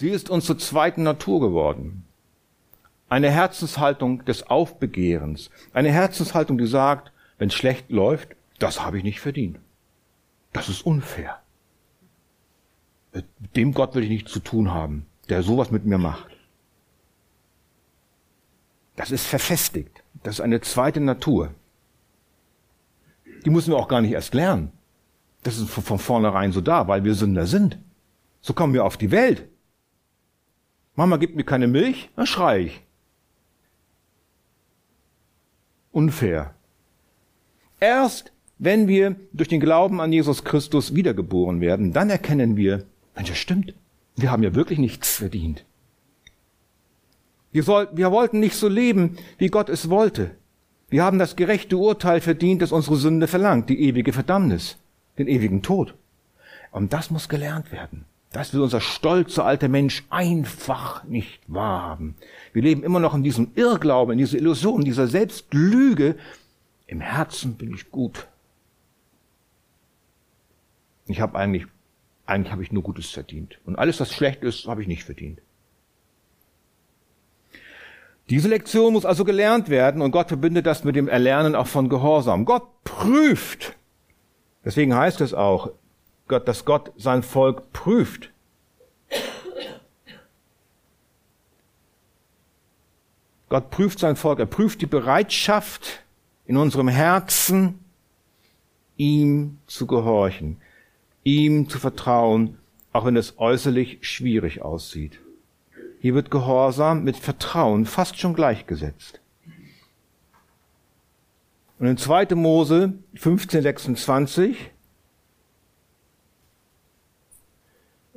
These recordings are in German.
Sie ist uns zur zweiten Natur geworden. Eine Herzenshaltung des Aufbegehrens. Eine Herzenshaltung, die sagt, wenn es schlecht läuft, das habe ich nicht verdient. Das ist unfair. Mit dem Gott will ich nichts zu tun haben, der sowas mit mir macht. Das ist verfestigt. Das ist eine zweite Natur. Die müssen wir auch gar nicht erst lernen. Das ist von vornherein so da, weil wir Sünder sind. So kommen wir auf die Welt. Mama gibt mir keine Milch, dann schreie ich. Unfair. Erst wenn wir durch den Glauben an Jesus Christus wiedergeboren werden, dann erkennen wir, Mensch, das stimmt. Wir haben ja wirklich nichts verdient. Wir, soll, wir wollten nicht so leben, wie Gott es wollte. Wir haben das gerechte Urteil verdient, das unsere Sünde verlangt, die ewige Verdammnis, den ewigen Tod. Und das muss gelernt werden. Das will unser stolzer alter Mensch einfach nicht wahrhaben. Wir leben immer noch in diesem Irrglauben, in dieser Illusion, in dieser Selbstlüge. Im Herzen bin ich gut. Ich habe eigentlich, eigentlich habe ich nur Gutes verdient. Und alles, was schlecht ist, habe ich nicht verdient. Diese Lektion muss also gelernt werden und Gott verbindet das mit dem Erlernen auch von Gehorsam. Gott prüft. Deswegen heißt es auch, Gott, dass Gott sein Volk prüft. Gott prüft sein Volk, er prüft die Bereitschaft in unserem Herzen, ihm zu gehorchen, ihm zu vertrauen, auch wenn es äußerlich schwierig aussieht. Hier wird Gehorsam mit Vertrauen fast schon gleichgesetzt. Und in 2. Mose 1526,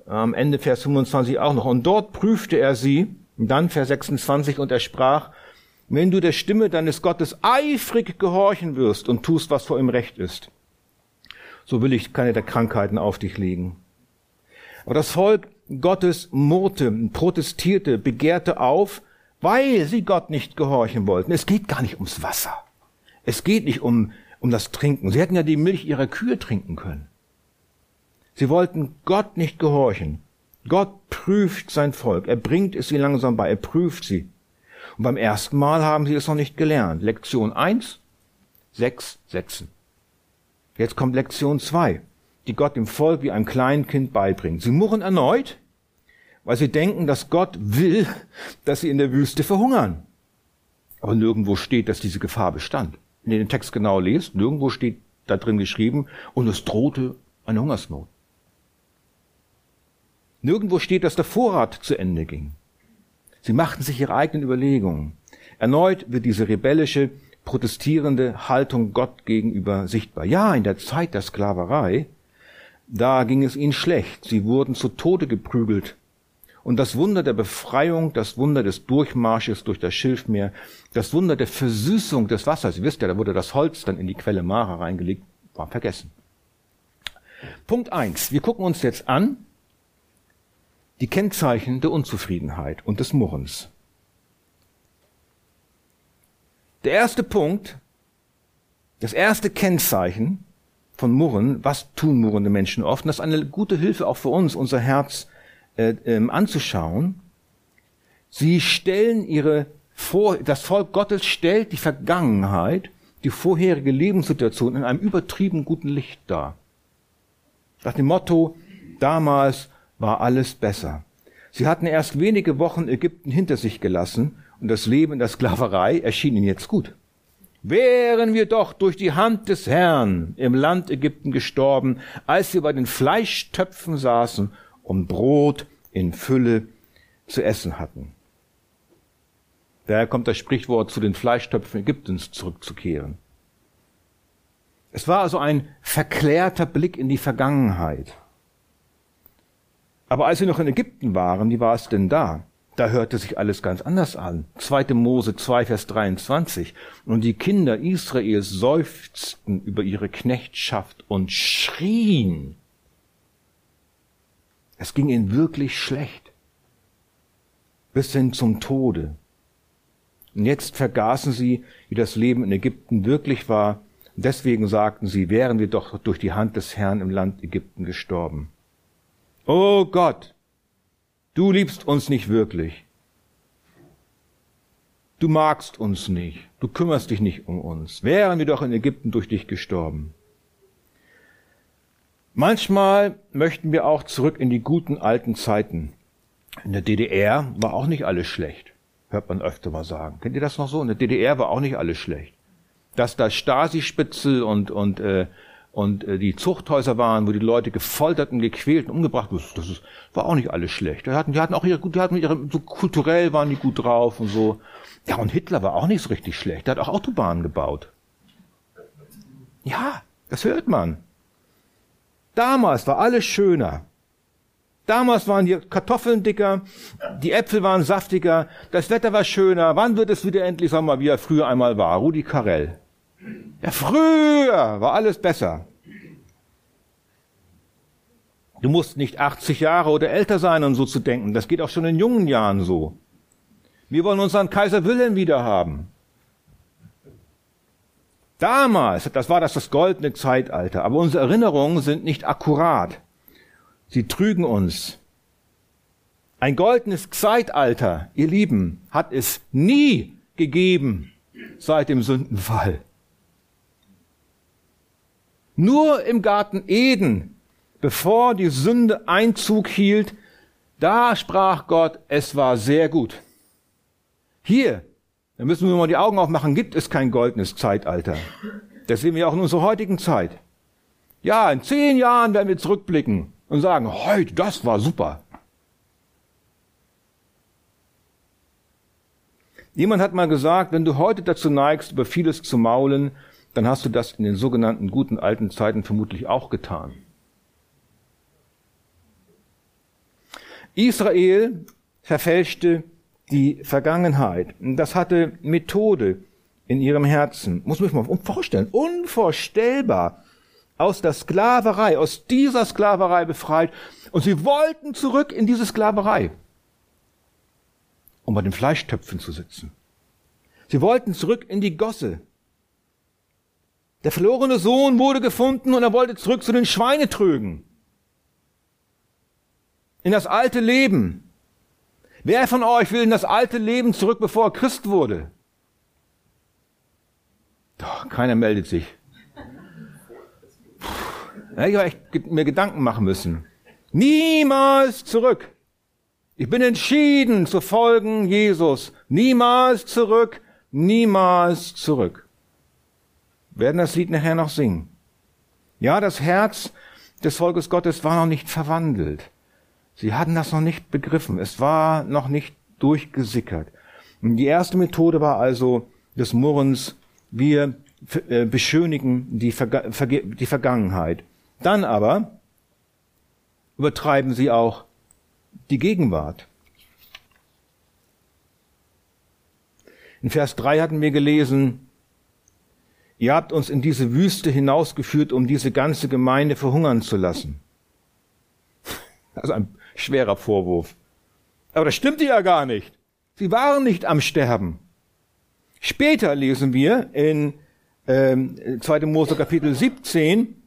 am Ende Vers 25 auch noch, und dort prüfte er sie, dann Vers 26, und er sprach, wenn du der Stimme deines Gottes eifrig gehorchen wirst und tust, was vor ihm recht ist, so will ich keine der Krankheiten auf dich legen. Aber das Volk Gottes murrte, protestierte, begehrte auf, weil sie Gott nicht gehorchen wollten. Es geht gar nicht ums Wasser. Es geht nicht um, um das Trinken. Sie hätten ja die Milch ihrer Kühe trinken können. Sie wollten Gott nicht gehorchen. Gott prüft sein Volk. Er bringt es sie langsam bei. Er prüft sie. Und beim ersten Mal haben sie es noch nicht gelernt. Lektion eins, sechs Sätzen. Jetzt kommt Lektion zwei die Gott dem Volk wie einem kleinen Kind beibringt. Sie murren erneut, weil sie denken, dass Gott will, dass sie in der Wüste verhungern. Aber nirgendwo steht, dass diese Gefahr bestand. Wenn ihr den Text genau lest, nirgendwo steht da drin geschrieben, und es drohte eine Hungersnot. Nirgendwo steht, dass der Vorrat zu Ende ging. Sie machten sich ihre eigenen Überlegungen. Erneut wird diese rebellische, protestierende Haltung Gott gegenüber sichtbar. Ja, in der Zeit der Sklaverei da ging es ihnen schlecht, sie wurden zu Tode geprügelt. Und das Wunder der Befreiung, das Wunder des Durchmarsches durch das Schilfmeer, das Wunder der Versüßung des Wassers, ihr wisst ja, da wurde das Holz dann in die Quelle Mara reingelegt, war vergessen. Punkt eins: Wir gucken uns jetzt an die Kennzeichen der Unzufriedenheit und des Murrens. Der erste Punkt, das erste Kennzeichen von Murren, was tun murrende Menschen oft? Und das ist eine gute Hilfe auch für uns, unser Herz äh, ähm, anzuschauen. Sie stellen ihre vor, das Volk Gottes stellt die Vergangenheit, die vorherige Lebenssituation in einem übertrieben guten Licht dar. Nach dem Motto, damals war alles besser. Sie hatten erst wenige Wochen Ägypten hinter sich gelassen und das Leben in der Sklaverei erschien ihnen jetzt gut. Wären wir doch durch die Hand des Herrn im Land Ägypten gestorben, als wir bei den Fleischtöpfen saßen und Brot in Fülle zu essen hatten. Daher kommt das Sprichwort zu den Fleischtöpfen Ägyptens zurückzukehren. Es war also ein verklärter Blick in die Vergangenheit. Aber als sie noch in Ägypten waren, wie war es denn da? Da hörte sich alles ganz anders an. 2. Mose 2, Vers 23. Und die Kinder Israels seufzten über ihre Knechtschaft und schrien. Es ging ihnen wirklich schlecht. Bis hin zum Tode. Und jetzt vergaßen sie, wie das Leben in Ägypten wirklich war. Deswegen sagten sie, wären wir doch durch die Hand des Herrn im Land Ägypten gestorben. Oh Gott, Du liebst uns nicht wirklich. Du magst uns nicht. Du kümmerst dich nicht um uns. Wären wir doch in Ägypten durch dich gestorben. Manchmal möchten wir auch zurück in die guten alten Zeiten. In der DDR war auch nicht alles schlecht. Hört man öfter mal sagen. Kennt ihr das noch so? In der DDR war auch nicht alles schlecht. Dass da Stasi-Spitzel und, und, äh, und äh, die Zuchthäuser waren, wo die Leute gefoltert und gequält und umgebracht wurden, das ist, war auch nicht alles schlecht. Die hatten, die hatten auch ihre, die hatten ihre, so kulturell waren die gut drauf und so. Ja, und Hitler war auch nicht so richtig schlecht. Der hat auch Autobahnen gebaut. Ja, das hört man. Damals war alles schöner. Damals waren die Kartoffeln dicker, die Äpfel waren saftiger, das Wetter war schöner. Wann wird es wieder endlich Sommer, wie er früher einmal war? Rudi Carell. Ja, früher war alles besser. Du musst nicht 80 Jahre oder älter sein, um so zu denken. Das geht auch schon in jungen Jahren so. Wir wollen unseren Kaiser Wilhelm wieder haben. Damals, das war das das goldene Zeitalter, aber unsere Erinnerungen sind nicht akkurat. Sie trügen uns. Ein goldenes Zeitalter, ihr Lieben, hat es nie gegeben seit dem Sündenfall. Nur im Garten Eden, bevor die Sünde Einzug hielt, da sprach Gott, es war sehr gut. Hier, da müssen wir mal die Augen aufmachen, gibt es kein goldenes Zeitalter. Das sehen wir auch in unserer heutigen Zeit. Ja, in zehn Jahren werden wir zurückblicken und sagen, heute, das war super. Jemand hat mal gesagt, wenn du heute dazu neigst, über vieles zu maulen, dann hast du das in den sogenannten guten alten Zeiten vermutlich auch getan. Israel verfälschte die Vergangenheit. Das hatte Methode in ihrem Herzen. Muss man sich mal vorstellen. Unvorstellbar aus der Sklaverei, aus dieser Sklaverei befreit. Und sie wollten zurück in diese Sklaverei, um bei den Fleischtöpfen zu sitzen. Sie wollten zurück in die Gosse. Der verlorene Sohn wurde gefunden und er wollte zurück zu den Schweinetrögen. In das alte Leben. Wer von euch will in das alte Leben zurück, bevor er Christ wurde? Doch, keiner meldet sich. Ja, ich habe mir Gedanken machen müssen. Niemals zurück. Ich bin entschieden zu folgen Jesus. Niemals zurück, niemals zurück. Werden das Lied nachher noch singen. Ja, das Herz des Volkes Gottes war noch nicht verwandelt. Sie hatten das noch nicht begriffen. Es war noch nicht durchgesickert. Und die erste Methode war also des Murrens, wir äh, beschönigen die, Verga die Vergangenheit. Dann aber übertreiben sie auch die Gegenwart. In Vers 3 hatten wir gelesen, ihr habt uns in diese Wüste hinausgeführt, um diese ganze Gemeinde verhungern zu lassen. Also ein schwerer Vorwurf. Aber das stimmte ja gar nicht. Sie waren nicht am Sterben. Später lesen wir in ähm, 2. Mose Kapitel 17,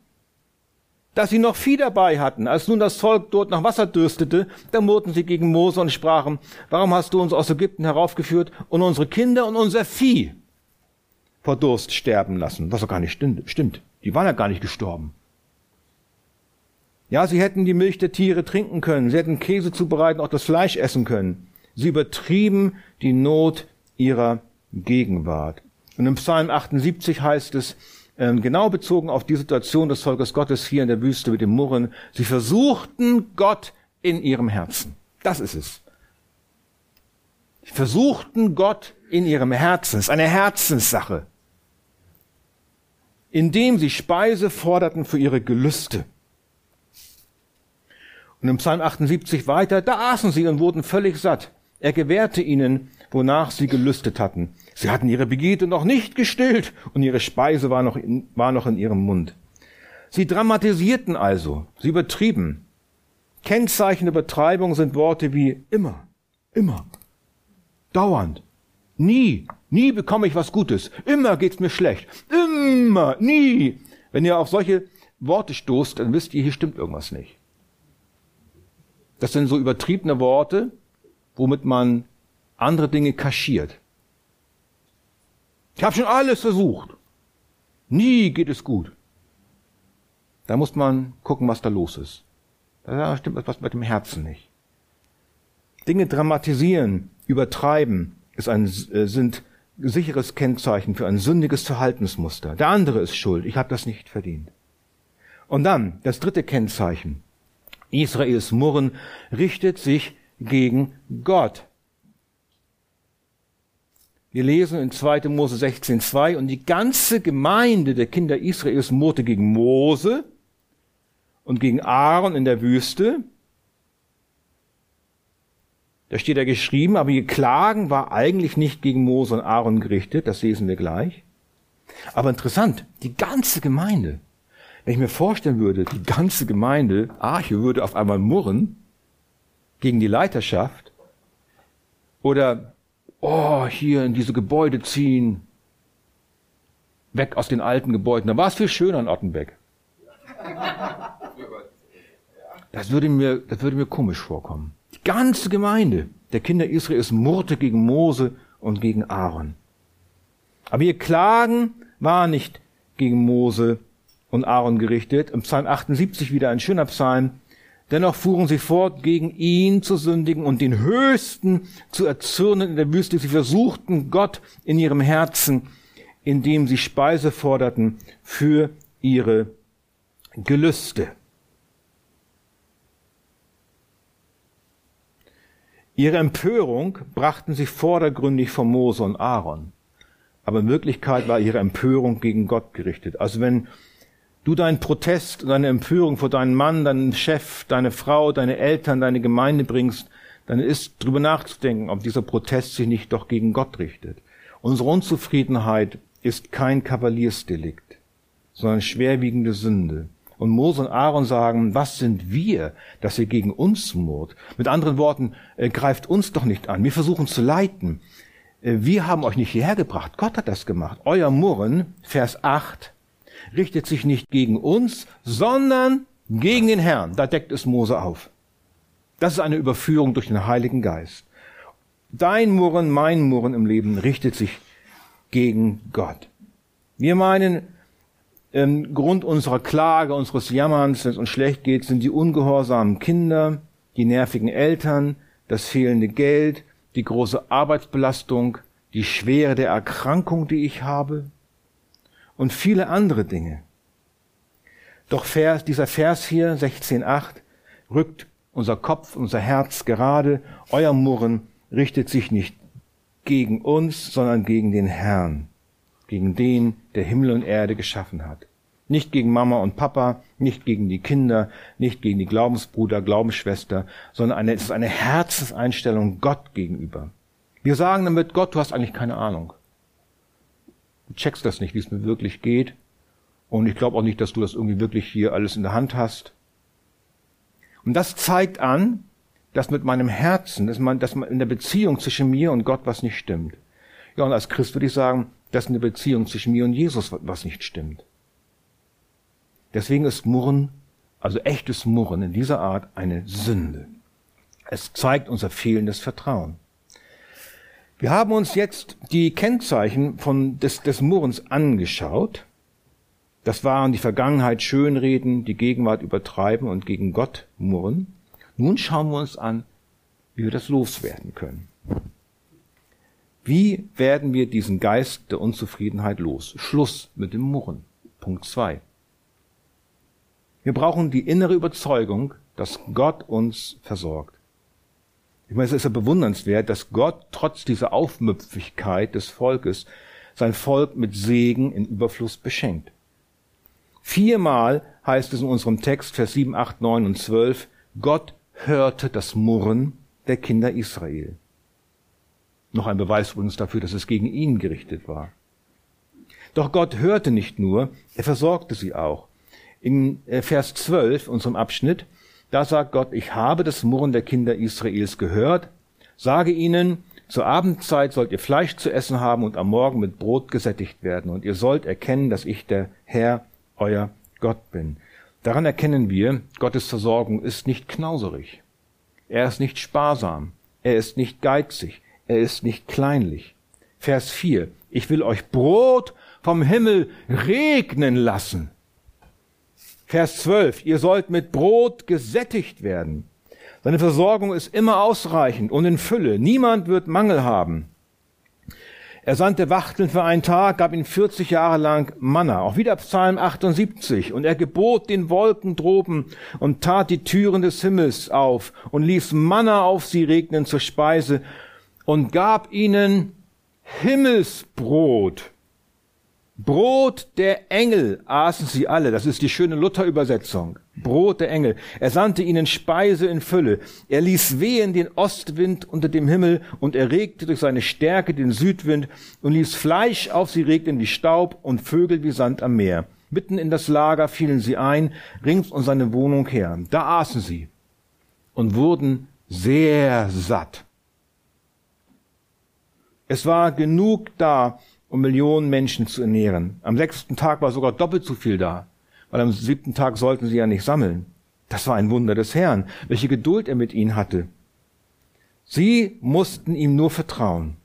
dass sie noch Vieh dabei hatten. Als nun das Volk dort nach Wasser dürstete, da murrten sie gegen Mose und sprachen, warum hast du uns aus Ägypten heraufgeführt und unsere Kinder und unser Vieh vor Durst sterben lassen? Was doch gar nicht stimmt. Die waren ja gar nicht gestorben. Ja, sie hätten die Milch der Tiere trinken können, sie hätten Käse zubereiten, auch das Fleisch essen können. Sie übertrieben die Not ihrer Gegenwart. Und im Psalm 78 heißt es, ähm, genau bezogen auf die Situation des Volkes Gottes hier in der Wüste mit dem Murren. Sie versuchten Gott in ihrem Herzen. Das ist es. Sie versuchten Gott in ihrem Herzen. Es ist eine Herzenssache. Indem sie Speise forderten für ihre Gelüste. Und im Psalm 78 weiter, da aßen sie und wurden völlig satt. Er gewährte ihnen, wonach sie gelüstet hatten. Sie hatten ihre Begierde noch nicht gestillt und ihre Speise war noch, in, war noch in ihrem Mund. Sie dramatisierten also, sie übertrieben. Kennzeichen der Übertreibung sind Worte wie immer, immer, dauernd, nie, nie bekomme ich was Gutes, immer geht's mir schlecht, immer, nie. Wenn ihr auf solche Worte stoßt, dann wisst ihr, hier stimmt irgendwas nicht. Das sind so übertriebene Worte, womit man andere Dinge kaschiert. Ich habe schon alles versucht. Nie geht es gut. Da muss man gucken, was da los ist. Da stimmt etwas mit dem Herzen nicht. Dinge dramatisieren, übertreiben, ist ein, äh, sind sicheres Kennzeichen für ein sündiges Verhaltensmuster. Der andere ist schuld. Ich habe das nicht verdient. Und dann das dritte Kennzeichen. Israels Murren richtet sich gegen Gott. Wir lesen in 2. Mose 16.2 und die ganze Gemeinde der Kinder Israels murrte gegen Mose und gegen Aaron in der Wüste. Da steht er geschrieben, aber ihr Klagen war eigentlich nicht gegen Mose und Aaron gerichtet, das lesen wir gleich. Aber interessant, die ganze Gemeinde, wenn ich mir vorstellen würde, die ganze Gemeinde, Arche würde auf einmal murren gegen die Leiterschaft oder, oh, hier in diese Gebäude ziehen, weg aus den alten Gebäuden. Da war es viel schöner in Ottenbeck. Das würde mir, das würde mir komisch vorkommen. Ganze Gemeinde der Kinder Israels murrte gegen Mose und gegen Aaron. Aber ihr Klagen war nicht gegen Mose und Aaron gerichtet. Im Psalm 78 wieder ein schöner Psalm. Dennoch fuhren sie fort, gegen ihn zu sündigen und den Höchsten zu erzürnen in der Wüste. Sie versuchten Gott in ihrem Herzen, indem sie Speise forderten für ihre Gelüste. Ihre Empörung brachten sie vordergründig vor Mose und Aaron. Aber in Wirklichkeit war ihre Empörung gegen Gott gerichtet. Also wenn du deinen Protest, deine Empörung vor deinen Mann, deinen Chef, deine Frau, deine Eltern, deine Gemeinde bringst, dann ist drüber nachzudenken, ob dieser Protest sich nicht doch gegen Gott richtet. Unsere Unzufriedenheit ist kein Kavaliersdelikt, sondern schwerwiegende Sünde. Und Mose und Aaron sagen, was sind wir, dass ihr gegen uns murrt? Mit anderen Worten, äh, greift uns doch nicht an. Wir versuchen zu leiten. Äh, wir haben euch nicht hierher gebracht. Gott hat das gemacht. Euer Murren, Vers 8, richtet sich nicht gegen uns, sondern gegen den Herrn. Da deckt es Mose auf. Das ist eine Überführung durch den Heiligen Geist. Dein Murren, mein Murren im Leben richtet sich gegen Gott. Wir meinen, ähm, Grund unserer Klage, unseres Jammerns, wenn es uns schlecht geht, sind die ungehorsamen Kinder, die nervigen Eltern, das fehlende Geld, die große Arbeitsbelastung, die Schwere der Erkrankung, die ich habe und viele andere Dinge. Doch Vers, dieser Vers hier, 16.8, rückt unser Kopf, unser Herz gerade. Euer Murren richtet sich nicht gegen uns, sondern gegen den Herrn gegen den, der Himmel und Erde geschaffen hat. Nicht gegen Mama und Papa, nicht gegen die Kinder, nicht gegen die Glaubensbruder, Glaubensschwester, sondern eine, es ist eine Herzenseinstellung Gott gegenüber. Wir sagen damit, Gott, du hast eigentlich keine Ahnung. Du checkst das nicht, wie es mir wirklich geht. Und ich glaube auch nicht, dass du das irgendwie wirklich hier alles in der Hand hast. Und das zeigt an, dass mit meinem Herzen, dass man, dass man in der Beziehung zwischen mir und Gott was nicht stimmt. Ja, und als Christ würde ich sagen, dass in der Beziehung zwischen mir und Jesus was nicht stimmt. Deswegen ist Murren, also echtes Murren in dieser Art, eine Sünde. Es zeigt unser fehlendes Vertrauen. Wir haben uns jetzt die Kennzeichen von des, des Murrens angeschaut. Das waren die Vergangenheit schönreden, die Gegenwart übertreiben und gegen Gott murren. Nun schauen wir uns an, wie wir das loswerden können. Wie werden wir diesen Geist der Unzufriedenheit los? Schluss mit dem Murren. Punkt zwei. Wir brauchen die innere Überzeugung, dass Gott uns versorgt. Ich meine, es ist ja bewundernswert, dass Gott trotz dieser Aufmüpfigkeit des Volkes sein Volk mit Segen in Überfluss beschenkt. Viermal heißt es in unserem Text, Vers 7, 8, 9 und 12, Gott hörte das Murren der Kinder Israel. Noch ein Beweis übrigens dafür, dass es gegen ihn gerichtet war. Doch Gott hörte nicht nur, er versorgte sie auch. In äh, Vers 12, unserem Abschnitt, da sagt Gott, ich habe das Murren der Kinder Israels gehört, sage ihnen, zur Abendzeit sollt ihr Fleisch zu essen haben und am Morgen mit Brot gesättigt werden, und ihr sollt erkennen, dass ich der Herr, euer Gott bin. Daran erkennen wir, Gottes Versorgung ist nicht knauserig. Er ist nicht sparsam. Er ist nicht geizig. Er ist nicht kleinlich. Vers 4. Ich will euch Brot vom Himmel regnen lassen. Vers 12. Ihr sollt mit Brot gesättigt werden. Seine Versorgung ist immer ausreichend und in Fülle. Niemand wird Mangel haben. Er sandte Wachteln für einen Tag, gab ihnen 40 Jahre lang Manna. Auch wieder Psalm 78. Und er gebot den Wolken droben und tat die Türen des Himmels auf und ließ Manna auf sie regnen zur Speise und gab ihnen Himmelsbrot Brot der Engel aßen sie alle. Das ist die schöne Luther-Übersetzung. Brot der Engel. Er sandte ihnen Speise in Fülle. Er ließ wehen den Ostwind unter dem Himmel und erregte durch seine Stärke den Südwind und ließ Fleisch auf sie regnen wie Staub und Vögel wie Sand am Meer. Mitten in das Lager fielen sie ein, rings um seine Wohnung her. Da aßen sie und wurden sehr satt. Es war genug da, um Millionen Menschen zu ernähren. Am sechsten Tag war sogar doppelt so viel da, weil am siebten Tag sollten sie ja nicht sammeln. Das war ein Wunder des Herrn, welche Geduld er mit ihnen hatte. Sie mussten ihm nur vertrauen.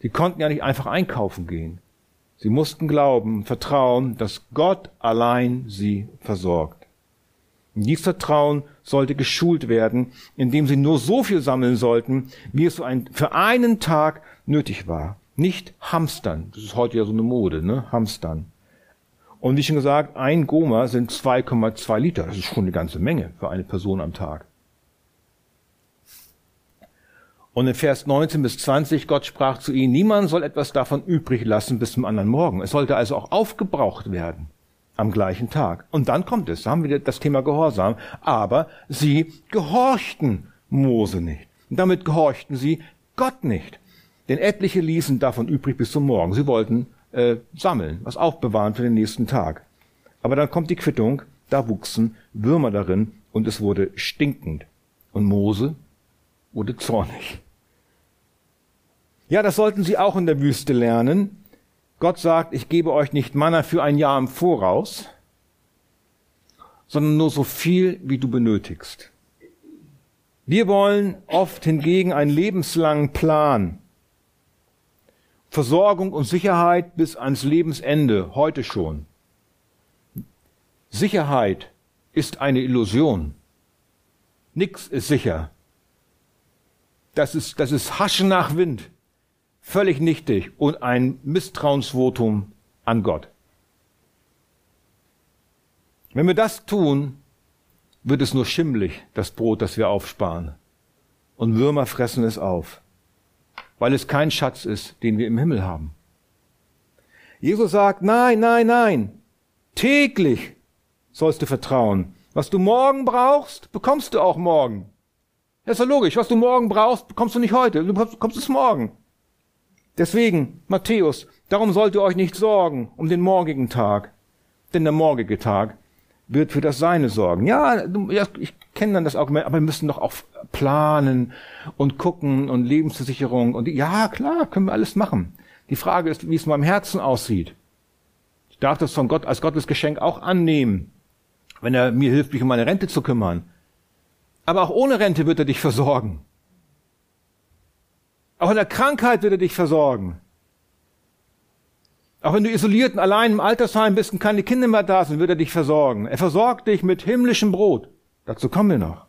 Sie konnten ja nicht einfach einkaufen gehen. Sie mussten glauben, vertrauen, dass Gott allein sie versorgt. Und dieses Vertrauen sollte geschult werden, indem sie nur so viel sammeln sollten, wie es für einen Tag nötig war. Nicht hamstern. Das ist heute ja so eine Mode, ne? Hamstern. Und wie schon gesagt, ein Goma sind 2,2 Liter. Das ist schon eine ganze Menge für eine Person am Tag. Und in Vers 19 bis 20, Gott sprach zu ihnen, niemand soll etwas davon übrig lassen bis zum anderen Morgen. Es sollte also auch aufgebraucht werden am gleichen Tag. Und dann kommt es, da haben wir das Thema Gehorsam. Aber sie gehorchten Mose nicht. Und damit gehorchten sie Gott nicht. Denn etliche ließen davon übrig bis zum Morgen. Sie wollten äh, sammeln, was aufbewahren für den nächsten Tag. Aber dann kommt die Quittung, da wuchsen Würmer darin und es wurde stinkend. Und Mose wurde zornig. Ja, das sollten Sie auch in der Wüste lernen. Gott sagt, ich gebe euch nicht Manna für ein Jahr im Voraus, sondern nur so viel, wie du benötigst. Wir wollen oft hingegen einen lebenslangen Plan Versorgung und Sicherheit bis ans Lebensende, heute schon. Sicherheit ist eine Illusion. Nix ist sicher. Das ist, das ist Haschen nach Wind. Völlig nichtig und ein Misstrauensvotum an Gott. Wenn wir das tun, wird es nur schimmlig, das Brot, das wir aufsparen. Und Würmer fressen es auf weil es kein Schatz ist, den wir im Himmel haben. Jesus sagt, nein, nein, nein, täglich sollst du vertrauen. Was du morgen brauchst, bekommst du auch morgen. Das ist ja logisch. Was du morgen brauchst, bekommst du nicht heute. Du bekommst es morgen. Deswegen, Matthäus, darum sollt ihr euch nicht sorgen um den morgigen Tag. Denn der morgige Tag wird für das Seine sorgen. Ja, ich kenne dann das Argument, aber wir müssen doch auch planen und gucken und Lebensversicherung und ja, klar, können wir alles machen. Die Frage ist, wie es in meinem Herzen aussieht. Ich darf das von Gott als Gottes Geschenk auch annehmen, wenn er mir hilft, mich um meine Rente zu kümmern. Aber auch ohne Rente wird er dich versorgen. Auch in der Krankheit wird er dich versorgen. Auch wenn du isoliert und allein im Altersheim bist und keine Kinder mehr da sind, wird er dich versorgen. Er versorgt dich mit himmlischem Brot. Dazu kommen wir noch.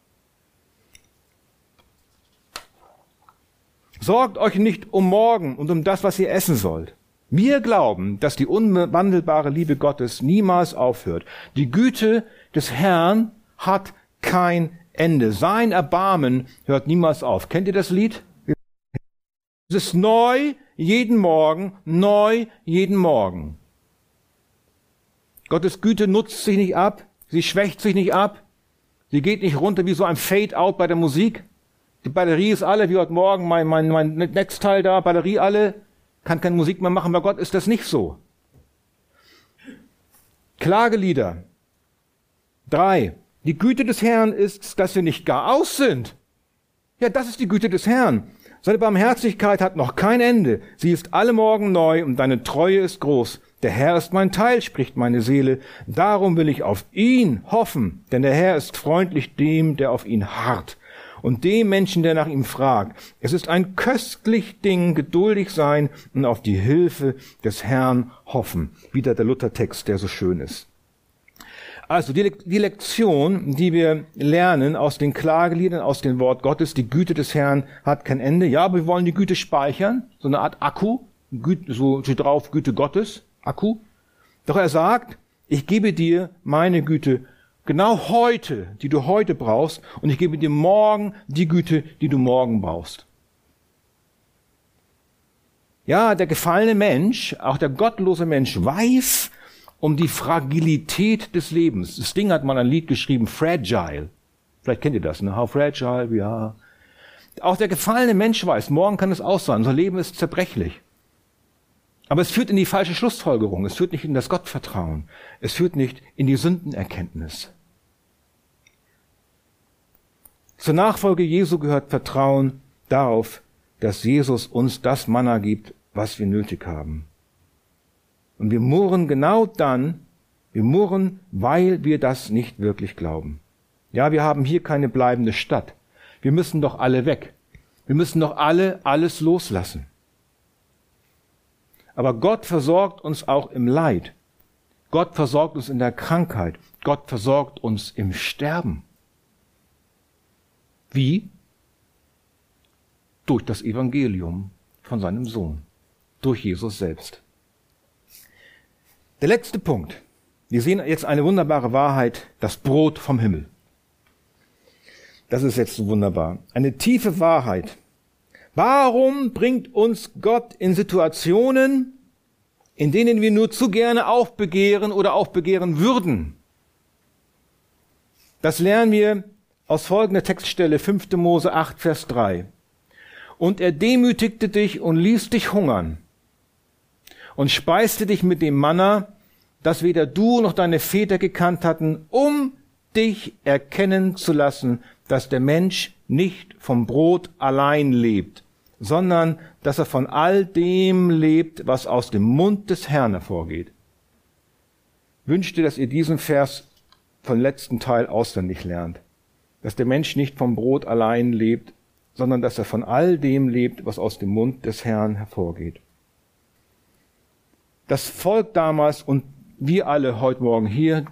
Sorgt euch nicht um morgen und um das, was ihr essen sollt. Wir glauben, dass die unwandelbare Liebe Gottes niemals aufhört. Die Güte des Herrn hat kein Ende. Sein Erbarmen hört niemals auf. Kennt ihr das Lied? Es ist neu jeden Morgen, neu jeden Morgen. Gottes Güte nutzt sich nicht ab, sie schwächt sich nicht ab, sie geht nicht runter wie so ein Fade-out bei der Musik. Die Batterie ist alle, wie heute Morgen mein, mein, mein Netzteil da, Batterie alle, kann keine Musik mehr machen. Bei Gott ist das nicht so. Klagelieder. Drei. Die Güte des Herrn ist, dass wir nicht gar aus sind. Ja, das ist die Güte des Herrn. Seine Barmherzigkeit hat noch kein Ende. Sie ist alle Morgen neu und deine Treue ist groß. Der Herr ist mein Teil, spricht meine Seele. Darum will ich auf ihn hoffen, denn der Herr ist freundlich dem, der auf ihn harrt und dem Menschen, der nach ihm fragt. Es ist ein köstlich Ding, geduldig sein und auf die Hilfe des Herrn hoffen. Wieder der Luthertext, der so schön ist. Also die, die Lektion, die wir lernen aus den Klageliedern, aus dem Wort Gottes, die Güte des Herrn hat kein Ende. Ja, aber wir wollen die Güte speichern, so eine Art Akku, so steht drauf Güte Gottes, Akku. Doch er sagt, ich gebe dir meine Güte genau heute, die du heute brauchst, und ich gebe dir morgen die Güte, die du morgen brauchst. Ja, der gefallene Mensch, auch der gottlose Mensch weiß um die Fragilität des Lebens. Das Ding hat mal ein Lied geschrieben, Fragile. Vielleicht kennt ihr das, ne? How fragile we are. Auch der gefallene Mensch weiß, morgen kann es aus sein, unser Leben ist zerbrechlich. Aber es führt in die falsche Schlussfolgerung, es führt nicht in das Gottvertrauen, es führt nicht in die Sündenerkenntnis. Zur Nachfolge Jesu gehört Vertrauen darauf, dass Jesus uns das Manna gibt, was wir nötig haben. Und wir murren genau dann, wir murren, weil wir das nicht wirklich glauben. Ja, wir haben hier keine bleibende Stadt. Wir müssen doch alle weg. Wir müssen doch alle alles loslassen. Aber Gott versorgt uns auch im Leid. Gott versorgt uns in der Krankheit. Gott versorgt uns im Sterben. Wie? Durch das Evangelium von seinem Sohn, durch Jesus selbst. Der letzte Punkt. Wir sehen jetzt eine wunderbare Wahrheit, das Brot vom Himmel. Das ist jetzt so wunderbar. Eine tiefe Wahrheit. Warum bringt uns Gott in Situationen, in denen wir nur zu gerne aufbegehren oder aufbegehren würden? Das lernen wir aus folgender Textstelle 5. Mose 8, Vers 3. Und er demütigte dich und ließ dich hungern und speiste dich mit dem Manna, das weder du noch deine Väter gekannt hatten, um dich erkennen zu lassen, dass der Mensch nicht vom Brot allein lebt, sondern dass er von all dem lebt, was aus dem Mund des Herrn hervorgeht. Wünschte, dass ihr diesen Vers vom letzten Teil auswendig lernt dass der Mensch nicht vom Brot allein lebt, sondern dass er von all dem lebt, was aus dem Mund des Herrn hervorgeht. Das Volk damals und wir alle heute Morgen hier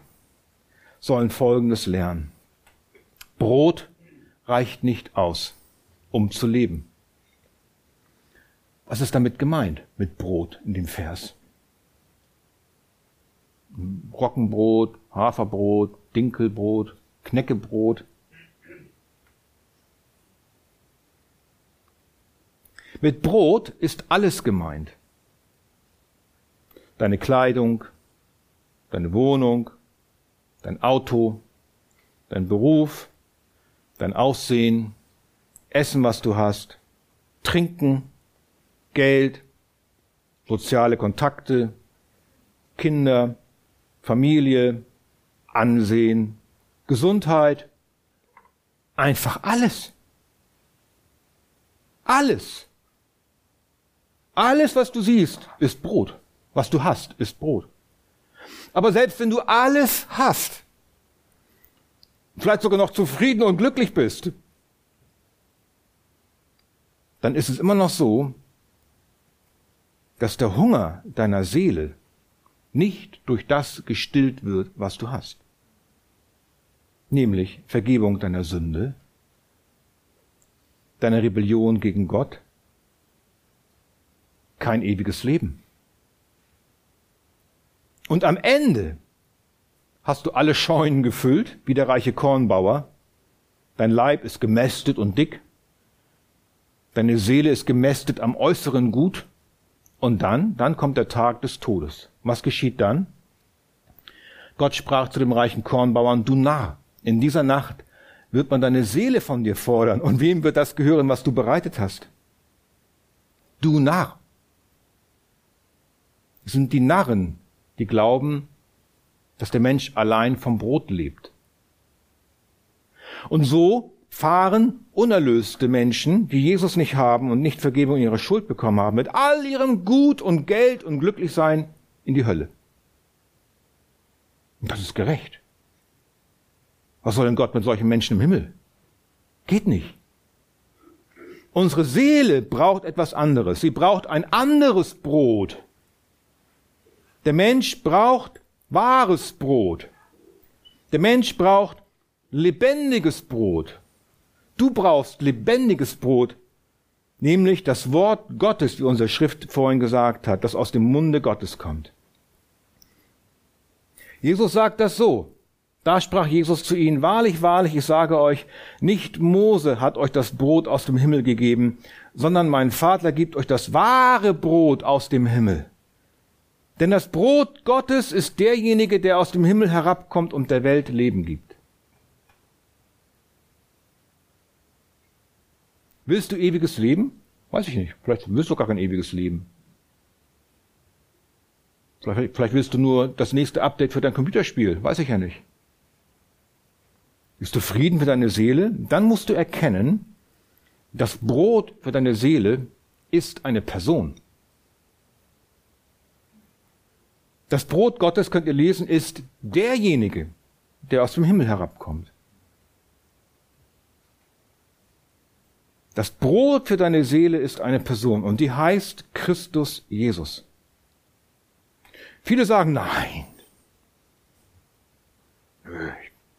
sollen Folgendes lernen. Brot reicht nicht aus, um zu leben. Was ist damit gemeint mit Brot in dem Vers? Roggenbrot, Haferbrot, Dinkelbrot, Knäckebrot. Mit Brot ist alles gemeint. Deine Kleidung, deine Wohnung, dein Auto, dein Beruf, dein Aussehen, Essen, was du hast, Trinken, Geld, soziale Kontakte, Kinder, Familie, Ansehen, Gesundheit, einfach alles. Alles. Alles, was du siehst, ist Brot. Was du hast, ist Brot. Aber selbst wenn du alles hast, vielleicht sogar noch zufrieden und glücklich bist, dann ist es immer noch so, dass der Hunger deiner Seele nicht durch das gestillt wird, was du hast. Nämlich Vergebung deiner Sünde, deiner Rebellion gegen Gott, kein ewiges Leben. Und am Ende hast du alle Scheunen gefüllt, wie der reiche Kornbauer. Dein Leib ist gemästet und dick. Deine Seele ist gemästet am äußeren Gut. Und dann, dann kommt der Tag des Todes. Was geschieht dann? Gott sprach zu dem reichen Kornbauern, du Narr, in dieser Nacht wird man deine Seele von dir fordern. Und wem wird das gehören, was du bereitet hast? Du Narr sind die Narren, die glauben, dass der Mensch allein vom Brot lebt. Und so fahren unerlöste Menschen, die Jesus nicht haben und nicht Vergebung ihrer Schuld bekommen haben, mit all ihrem Gut und Geld und Glücklichsein in die Hölle. Und das ist gerecht. Was soll denn Gott mit solchen Menschen im Himmel? Geht nicht. Unsere Seele braucht etwas anderes. Sie braucht ein anderes Brot. Der Mensch braucht wahres Brot. Der Mensch braucht lebendiges Brot. Du brauchst lebendiges Brot, nämlich das Wort Gottes, wie unsere Schrift vorhin gesagt hat, das aus dem Munde Gottes kommt. Jesus sagt das so. Da sprach Jesus zu ihnen, wahrlich, wahrlich, ich sage euch, nicht Mose hat euch das Brot aus dem Himmel gegeben, sondern mein Vater gibt euch das wahre Brot aus dem Himmel. Denn das Brot Gottes ist derjenige, der aus dem Himmel herabkommt und der Welt Leben gibt. Willst du ewiges Leben? Weiß ich nicht. Vielleicht willst du gar kein ewiges Leben. Vielleicht, vielleicht willst du nur das nächste Update für dein Computerspiel. Weiß ich ja nicht. Bist du Frieden für deine Seele? Dann musst du erkennen, das Brot für deine Seele ist eine Person. Das Brot Gottes, könnt ihr lesen, ist derjenige, der aus dem Himmel herabkommt. Das Brot für deine Seele ist eine Person und die heißt Christus Jesus. Viele sagen, nein,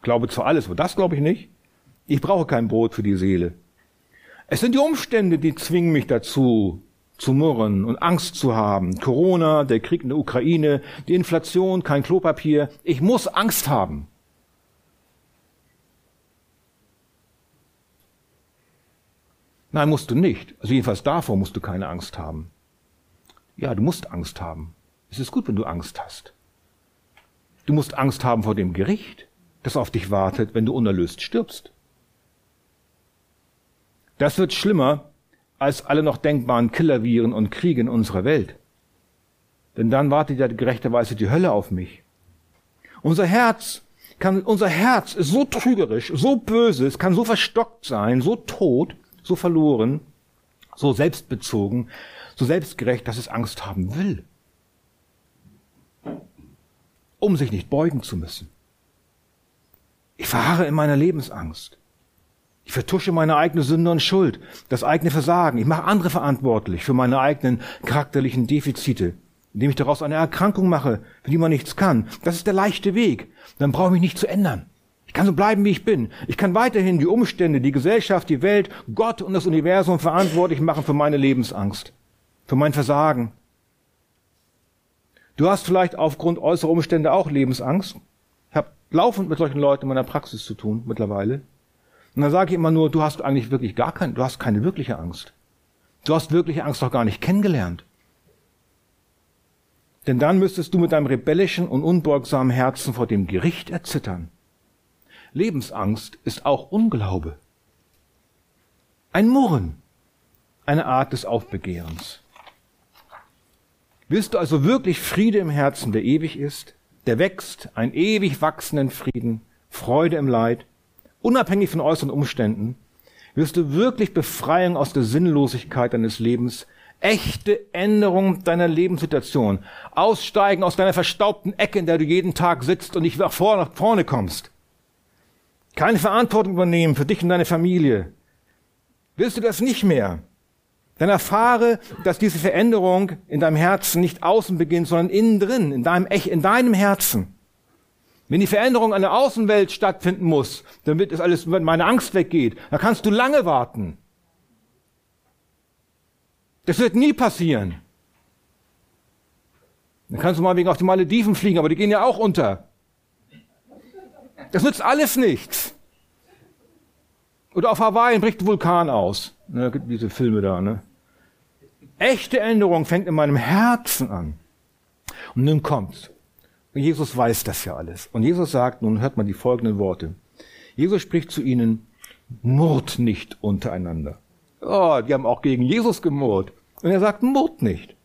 glaube zwar alles, aber das glaube ich nicht. Ich brauche kein Brot für die Seele. Es sind die Umstände, die zwingen mich dazu, zu murren und Angst zu haben. Corona, der Krieg in der Ukraine, die Inflation, kein Klopapier. Ich muss Angst haben. Nein, musst du nicht. Also jedenfalls davor musst du keine Angst haben. Ja, du musst Angst haben. Es ist gut, wenn du Angst hast. Du musst Angst haben vor dem Gericht das auf dich wartet, wenn du unerlöst stirbst. Das wird schlimmer als alle noch denkbaren Killerviren und Kriege in unserer Welt. Denn dann wartet ja gerechterweise die Hölle auf mich. Unser Herz kann, unser Herz ist so trügerisch, so böse, es kann so verstockt sein, so tot, so verloren, so selbstbezogen, so selbstgerecht, dass es Angst haben will. Um sich nicht beugen zu müssen. Ich verharre in meiner Lebensangst. Ich vertusche meine eigene Sünde und Schuld, das eigene Versagen. Ich mache andere verantwortlich für meine eigenen charakterlichen Defizite, indem ich daraus eine Erkrankung mache, für die man nichts kann. Das ist der leichte Weg. Dann brauche ich mich nicht zu ändern. Ich kann so bleiben, wie ich bin. Ich kann weiterhin die Umstände, die Gesellschaft, die Welt, Gott und das Universum verantwortlich machen für meine Lebensangst, für mein Versagen. Du hast vielleicht aufgrund äußerer Umstände auch Lebensangst laufend mit solchen Leuten in meiner Praxis zu tun mittlerweile. Und dann sage ich immer nur, du hast eigentlich wirklich gar keine, du hast keine wirkliche Angst. Du hast wirkliche Angst doch gar nicht kennengelernt. Denn dann müsstest du mit deinem rebellischen und unbeugsamen Herzen vor dem Gericht erzittern. Lebensangst ist auch Unglaube. Ein Murren, eine Art des Aufbegehrens. Willst du also wirklich Friede im Herzen, der ewig ist? der wächst, einen ewig wachsenden Frieden, Freude im Leid, unabhängig von äußeren Umständen, wirst du wirklich Befreiung aus der Sinnlosigkeit deines Lebens, echte Änderung deiner Lebenssituation, aussteigen aus deiner verstaubten Ecke, in der du jeden Tag sitzt und nicht nach vorne kommst. Keine Verantwortung übernehmen für dich und deine Familie. Willst du das nicht mehr? Dann erfahre, dass diese Veränderung in deinem Herzen nicht außen beginnt, sondern innen drin, in deinem, in deinem Herzen. Wenn die Veränderung an der Außenwelt stattfinden muss, damit es alles, wenn meine Angst weggeht, dann kannst du lange warten. Das wird nie passieren. Dann kannst du mal wegen auf die Malediven fliegen, aber die gehen ja auch unter. Das nützt alles nichts. Oder auf Hawaii bricht ein Vulkan aus. Ne, gibt diese Filme da, ne? Echte Änderung fängt in meinem Herzen an. Und nun kommt's. Und Jesus weiß das ja alles. Und Jesus sagt, nun hört man die folgenden Worte. Jesus spricht zu ihnen, murrt nicht untereinander. Oh, die haben auch gegen Jesus gemurrt. Und er sagt, murrt nicht.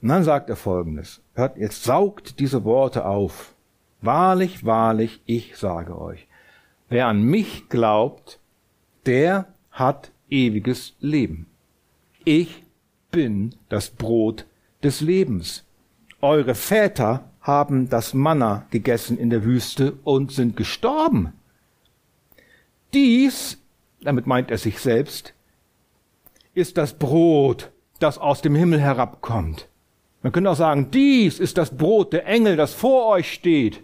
Und dann sagt er folgendes. Hört, jetzt saugt diese Worte auf. Wahrlich, wahrlich, ich sage euch. Wer an mich glaubt, der hat ewiges Leben. Ich bin das Brot des Lebens. Eure Väter haben das Manna gegessen in der Wüste und sind gestorben. Dies, damit meint er sich selbst, ist das Brot, das aus dem Himmel herabkommt. Man könnte auch sagen, dies ist das Brot der Engel, das vor euch steht.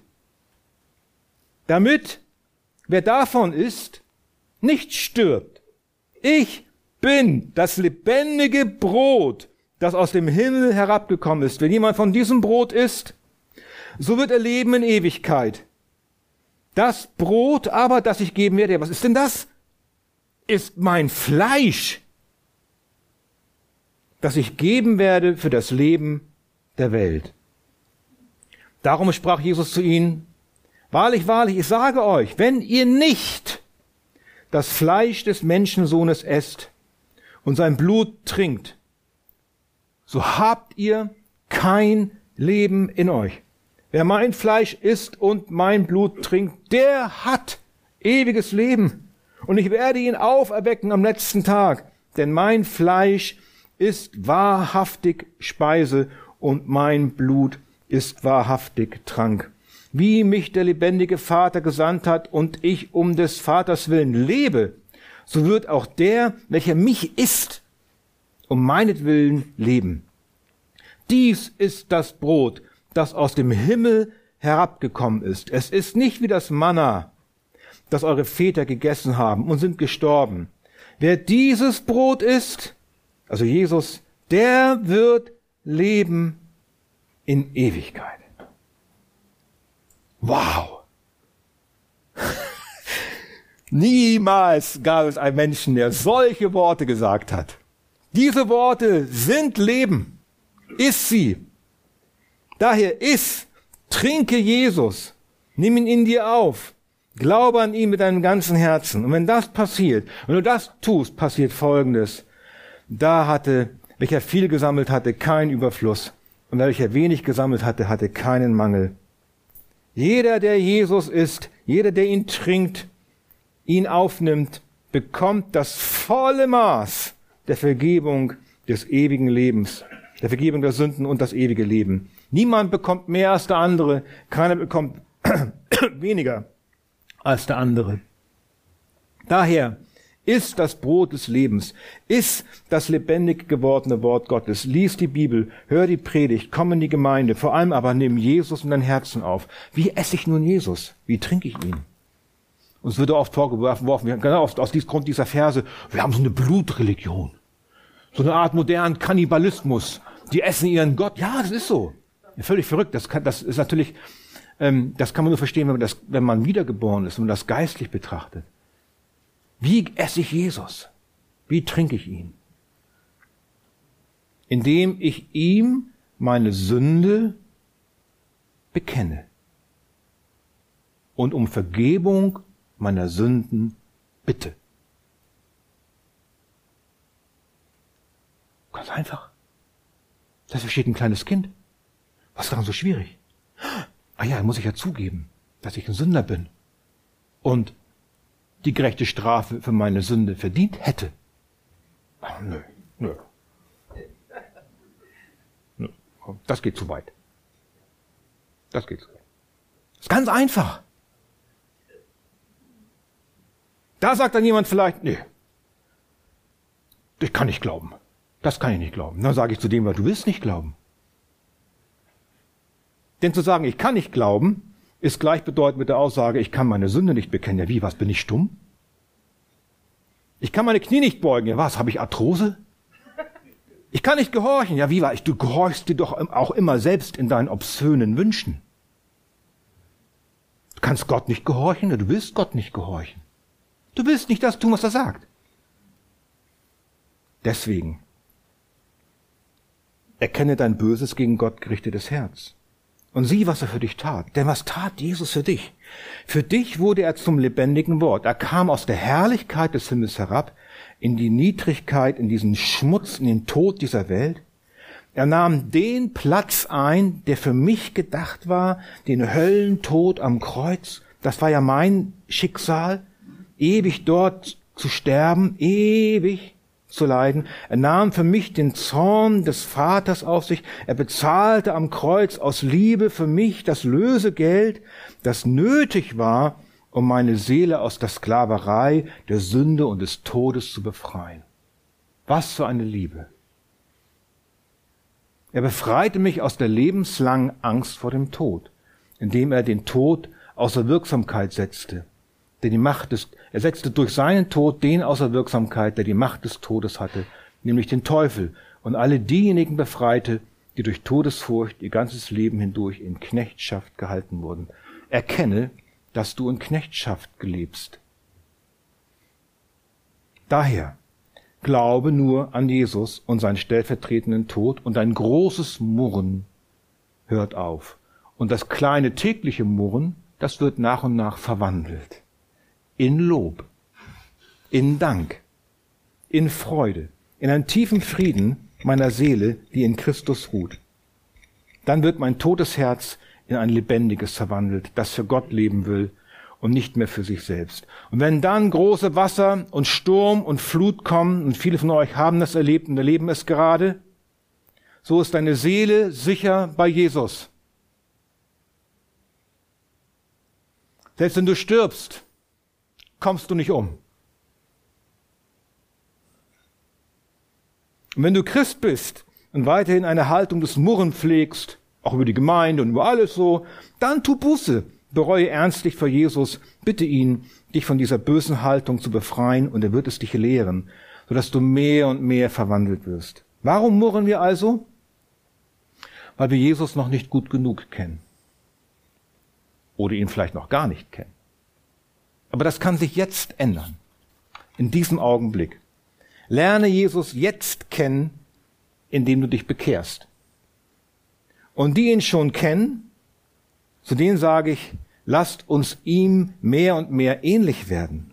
Damit, wer davon isst, nicht stirbt. Ich bin das lebendige Brot, das aus dem Himmel herabgekommen ist. Wenn jemand von diesem Brot isst, so wird er leben in Ewigkeit. Das Brot aber, das ich geben werde, was ist denn das? Ist mein Fleisch, das ich geben werde für das Leben der Welt. Darum sprach Jesus zu ihnen, Wahrlich, wahrlich, ich sage euch, wenn ihr nicht das Fleisch des Menschensohnes esst und sein Blut trinkt, so habt ihr kein Leben in euch. Wer mein Fleisch isst und mein Blut trinkt, der hat ewiges Leben. Und ich werde ihn auferwecken am letzten Tag. Denn mein Fleisch ist wahrhaftig Speise und mein Blut ist wahrhaftig Trank. Wie mich der lebendige Vater gesandt hat und ich um des Vaters willen lebe, so wird auch der, welcher mich isst, um meinetwillen leben. Dies ist das Brot, das aus dem Himmel herabgekommen ist. Es ist nicht wie das Manna, das eure Väter gegessen haben und sind gestorben. Wer dieses Brot isst, also Jesus, der wird leben in Ewigkeit. Wow! Niemals gab es einen Menschen, der solche Worte gesagt hat. Diese Worte sind Leben. Ist sie. Daher iss, trinke Jesus, nimm ihn in dir auf, glaube an ihn mit deinem ganzen Herzen. Und wenn das passiert, wenn du das tust, passiert Folgendes. Da hatte, welcher viel gesammelt hatte, kein Überfluss. Und welcher wenig gesammelt hatte, hatte keinen Mangel. Jeder, der Jesus ist, jeder, der ihn trinkt, ihn aufnimmt, bekommt das volle Maß der Vergebung des ewigen Lebens, der Vergebung der Sünden und das ewige Leben. Niemand bekommt mehr als der andere. Keiner bekommt weniger als der andere. Daher ist das Brot des Lebens, ist das lebendig gewordene Wort Gottes. Lies die Bibel, hör die Predigt, komm in die Gemeinde, vor allem aber nimm Jesus in dein Herzen auf. Wie esse ich nun Jesus? Wie trinke ich ihn? Uns wird oft vorgeworfen, genau aus diesem Grund dieser Verse, wir haben so eine Blutreligion. So eine Art modernen Kannibalismus. Die essen ihren Gott. Ja, das ist so. Völlig verrückt. Das, kann, das ist natürlich, ähm, das kann man nur verstehen, wenn man, das, wenn man wiedergeboren ist und das geistlich betrachtet. Wie esse ich Jesus? Wie trinke ich ihn? Indem ich ihm meine Sünde bekenne und um Vergebung meiner Sünden bitte. Ganz einfach. Das versteht ein kleines Kind. Was ist daran so schwierig? Ah ja, muss ich ja zugeben, dass ich ein Sünder bin und die gerechte Strafe für meine Sünde verdient hätte. Ach, nö, nö. Das geht zu weit. Das geht zu weit. Das ist ganz einfach. Da sagt dann jemand vielleicht, nee, ich kann nicht glauben. Das kann ich nicht glauben. Dann sage ich zu dem, weil du willst nicht glauben. Denn zu sagen, ich kann nicht glauben, ist gleichbedeutend mit der Aussage, ich kann meine Sünde nicht bekennen. Ja, wie, was, bin ich stumm? Ich kann meine Knie nicht beugen. Ja, was, habe ich Arthrose? Ich kann nicht gehorchen. Ja, wie war ich? Du gehorchst dir doch auch immer selbst in deinen obszönen Wünschen. Du kannst Gott nicht gehorchen, du willst Gott nicht gehorchen. Du willst nicht das tun, was er sagt. Deswegen erkenne dein böses gegen Gott gerichtetes Herz. Und sieh, was er für dich tat. Denn was tat Jesus für dich? Für dich wurde er zum lebendigen Wort. Er kam aus der Herrlichkeit des Himmels herab in die Niedrigkeit, in diesen Schmutz, in den Tod dieser Welt. Er nahm den Platz ein, der für mich gedacht war, den Höllentod am Kreuz. Das war ja mein Schicksal, ewig dort zu sterben, ewig zu leiden. Er nahm für mich den Zorn des Vaters auf sich. Er bezahlte am Kreuz aus Liebe für mich das Lösegeld, das nötig war, um meine Seele aus der Sklaverei, der Sünde und des Todes zu befreien. Was für eine Liebe. Er befreite mich aus der lebenslangen Angst vor dem Tod, indem er den Tod außer Wirksamkeit setzte, der die Macht des, er setzte durch seinen Tod den außer Wirksamkeit, der die Macht des Todes hatte, nämlich den Teufel und alle diejenigen befreite, die durch Todesfurcht ihr ganzes Leben hindurch in Knechtschaft gehalten wurden. Erkenne, dass du in Knechtschaft gelebst. Daher glaube nur an Jesus und seinen stellvertretenden Tod und ein großes Murren hört auf. Und das kleine tägliche Murren, das wird nach und nach verwandelt in Lob, in Dank, in Freude, in einen tiefen Frieden meiner Seele, die in Christus ruht. Dann wird mein totes Herz in ein lebendiges verwandelt, das für Gott leben will und nicht mehr für sich selbst. Und wenn dann große Wasser und Sturm und Flut kommen, und viele von euch haben das erlebt und erleben es gerade, so ist deine Seele sicher bei Jesus. Selbst wenn du stirbst, kommst du nicht um. Und wenn du Christ bist und weiterhin eine Haltung des Murren pflegst, auch über die Gemeinde und über alles so, dann tu Buße, bereue ernstlich vor Jesus, bitte ihn, dich von dieser bösen Haltung zu befreien und er wird es dich lehren, sodass du mehr und mehr verwandelt wirst. Warum murren wir also? Weil wir Jesus noch nicht gut genug kennen. Oder ihn vielleicht noch gar nicht kennen. Aber das kann sich jetzt ändern. In diesem Augenblick. Lerne Jesus jetzt kennen, indem du dich bekehrst. Und die ihn schon kennen, zu denen sage ich, lasst uns ihm mehr und mehr ähnlich werden.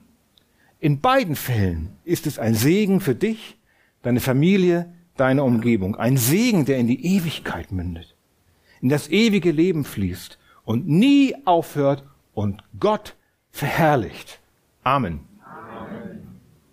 In beiden Fällen ist es ein Segen für dich, deine Familie, deine Umgebung. Ein Segen, der in die Ewigkeit mündet, in das ewige Leben fließt und nie aufhört und Gott verherrlicht. Amen.